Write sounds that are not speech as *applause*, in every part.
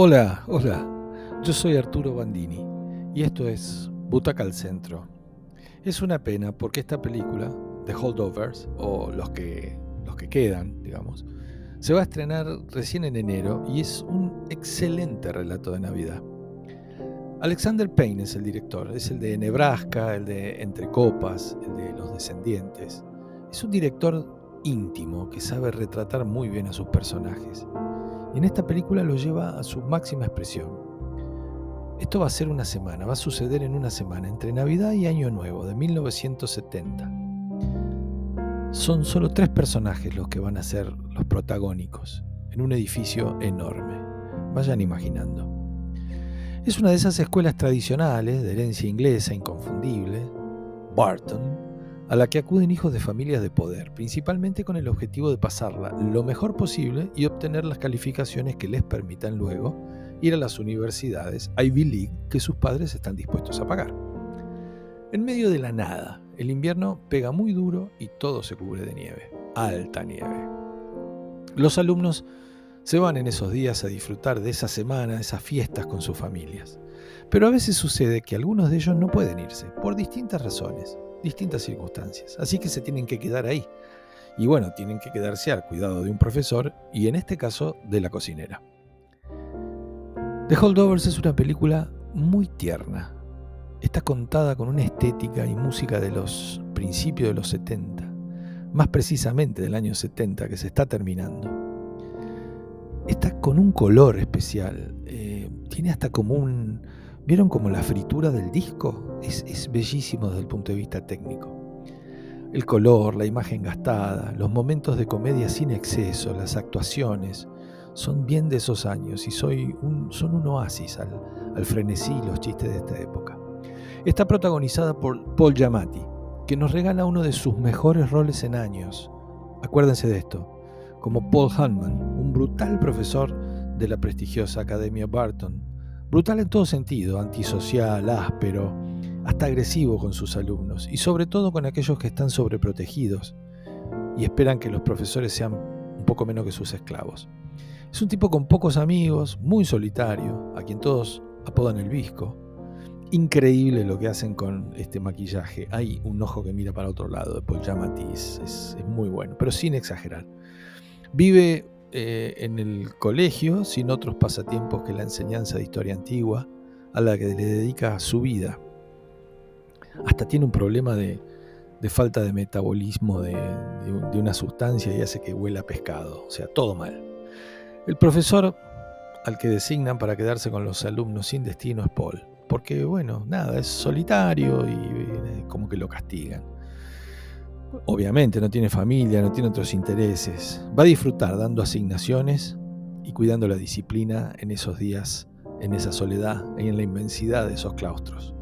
Hola, hola. Yo soy Arturo Bandini y esto es Butaca al Centro. Es una pena porque esta película, The Holdovers, o los que, los que quedan, digamos, se va a estrenar recién en enero y es un excelente relato de Navidad. Alexander Payne es el director, es el de Nebraska, el de Entre Copas, el de Los Descendientes. Es un director íntimo que sabe retratar muy bien a sus personajes. Y en esta película lo lleva a su máxima expresión. Esto va a ser una semana, va a suceder en una semana, entre Navidad y Año Nuevo, de 1970. Son solo tres personajes los que van a ser los protagónicos, en un edificio enorme. Vayan imaginando. Es una de esas escuelas tradicionales de herencia inglesa inconfundible, Barton, a la que acuden hijos de familias de poder, principalmente con el objetivo de pasarla lo mejor posible y obtener las calificaciones que les permitan luego ir a las universidades Ivy League que sus padres están dispuestos a pagar. En medio de la nada, el invierno pega muy duro y todo se cubre de nieve, alta nieve. Los alumnos se van en esos días a disfrutar de esa semana, de esas fiestas con sus familias. Pero a veces sucede que algunos de ellos no pueden irse, por distintas razones, distintas circunstancias. Así que se tienen que quedar ahí. Y bueno, tienen que quedarse al cuidado de un profesor y en este caso de la cocinera. The Holdovers es una película muy tierna. Está contada con una estética y música de los principios de los 70, más precisamente del año 70 que se está terminando está con un color especial. Eh, tiene hasta como un... ¿Vieron como la fritura del disco? Es, bellísimo desde el punto de vista técnico. El color, la imagen gastada, los momentos de comedia sin exceso, las actuaciones, son bien de esos años y soy un, son un oasis al, al frenesí y los chistes de esta época. Está protagonizada por Paul Giamatti, que nos regala uno de sus mejores roles en años. Acuérdense de esto, como Paul Hanman, un brutal profesor de la prestigiosa Academia Barton. Brutal en todo sentido, antisocial, áspero, hasta agresivo con sus alumnos y sobre todo con aquellos que están sobreprotegidos y esperan que los profesores sean un poco menos que sus esclavos. Es un tipo con pocos amigos, muy solitario, a quien todos apodan el visco. Increíble lo que hacen con este maquillaje. Hay un ojo que mira para otro lado de Paul es, es muy bueno, pero sin exagerar. Vive eh, en el colegio sin otros pasatiempos que la enseñanza de historia antigua, a la que le dedica su vida. Hasta tiene un problema de, falta de metabolismo de, una sustancia y hace que huela pescado, o sea, todo mal. El profesor al que designan para quedarse con los alumnos sin destino es Paul, porque bueno, nada, es solitario y eh, como que lo castigan. Obviamente no tiene familia, no tiene otros intereses. Va a disfrutar dando asignaciones y cuidando la disciplina en esos días, en esa soledad y en la inmensidad de esos claustros.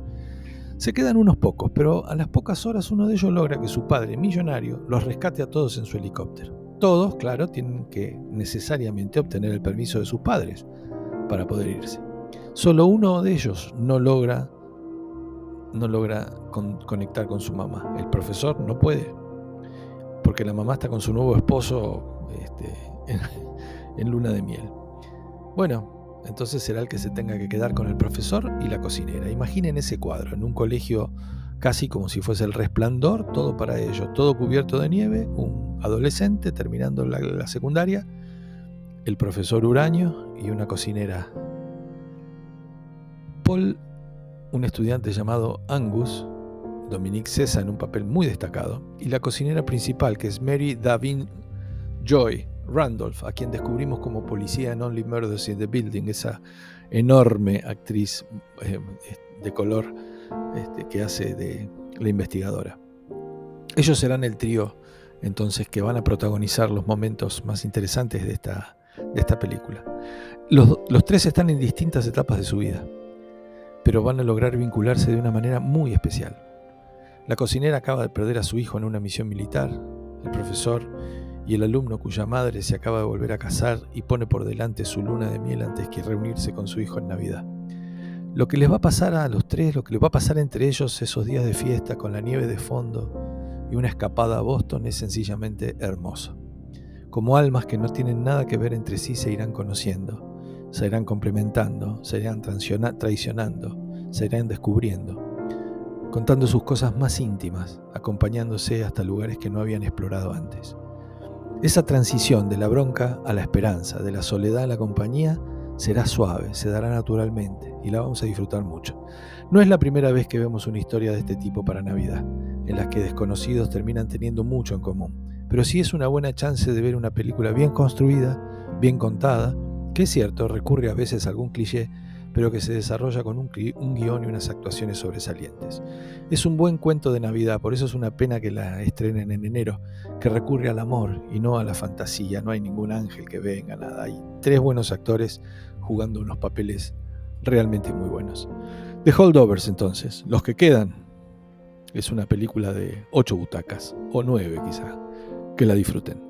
Se quedan unos pocos, pero a las pocas horas uno de ellos logra que su padre, millonario, los rescate a todos en su helicóptero. Todos, claro, tienen que necesariamente obtener el permiso de sus padres para poder irse. Solo uno de ellos no logra no logra conectar con su mamá. El profesor no puede, porque la mamá está con su nuevo esposo este, *laughs* en, luna de miel. Bueno, entonces será el que se tenga que quedar con el profesor y la cocinera. Imaginen ese cuadro, en un colegio casi como si fuese el resplandor, todo para ellos, todo cubierto de nieve, un adolescente terminando la, secundaria, el profesor Uraño y una cocinera. Paul un estudiante llamado Angus, Dominique César en un papel muy destacado, y la cocinera principal, que es Mary Davin Joy Randolph, a quien descubrimos como policía en Only Murders in the Building, esa enorme actriz eh, de color este, que hace de la investigadora. Ellos serán el trío entonces que van a protagonizar los momentos más interesantes de esta, de esta película. Los, los tres están en distintas etapas de su vida pero van a lograr vincularse de una manera muy especial. La cocinera acaba de perder a su hijo en una misión militar, el profesor y el alumno cuya madre se acaba de volver a casar y pone por delante su luna de miel antes que reunirse con su hijo en Navidad. Lo que les va a pasar a los tres, lo que les va a pasar entre ellos esos días de fiesta con la nieve de fondo y una escapada a Boston es sencillamente hermoso. Como almas que no tienen nada que ver entre sí se irán conociendo, se irán complementando, se irán traicionando, se irán descubriendo, contando sus cosas más íntimas, acompañándose hasta lugares que no habían explorado antes. Esa transición de la bronca a la esperanza, de la soledad a la compañía, será suave, se dará naturalmente y la vamos a disfrutar mucho. No es la primera vez que vemos una historia de este tipo para Navidad, en las que desconocidos terminan teniendo mucho en común, pero sí es una buena chance de ver una película bien construida, bien contada, que es cierto, recurre a veces a algún cliché, pero que se desarrolla con un, guion y unas actuaciones sobresalientes. Es un buen cuento de Navidad, por eso es una pena que la estrenen en enero, que recurre al amor y no a la fantasía, no hay ningún ángel que venga, nada. Hay tres buenos actores jugando unos papeles realmente muy buenos. The Holdovers entonces, los que quedan, es una película de ocho butacas, o nueve quizá, que la disfruten.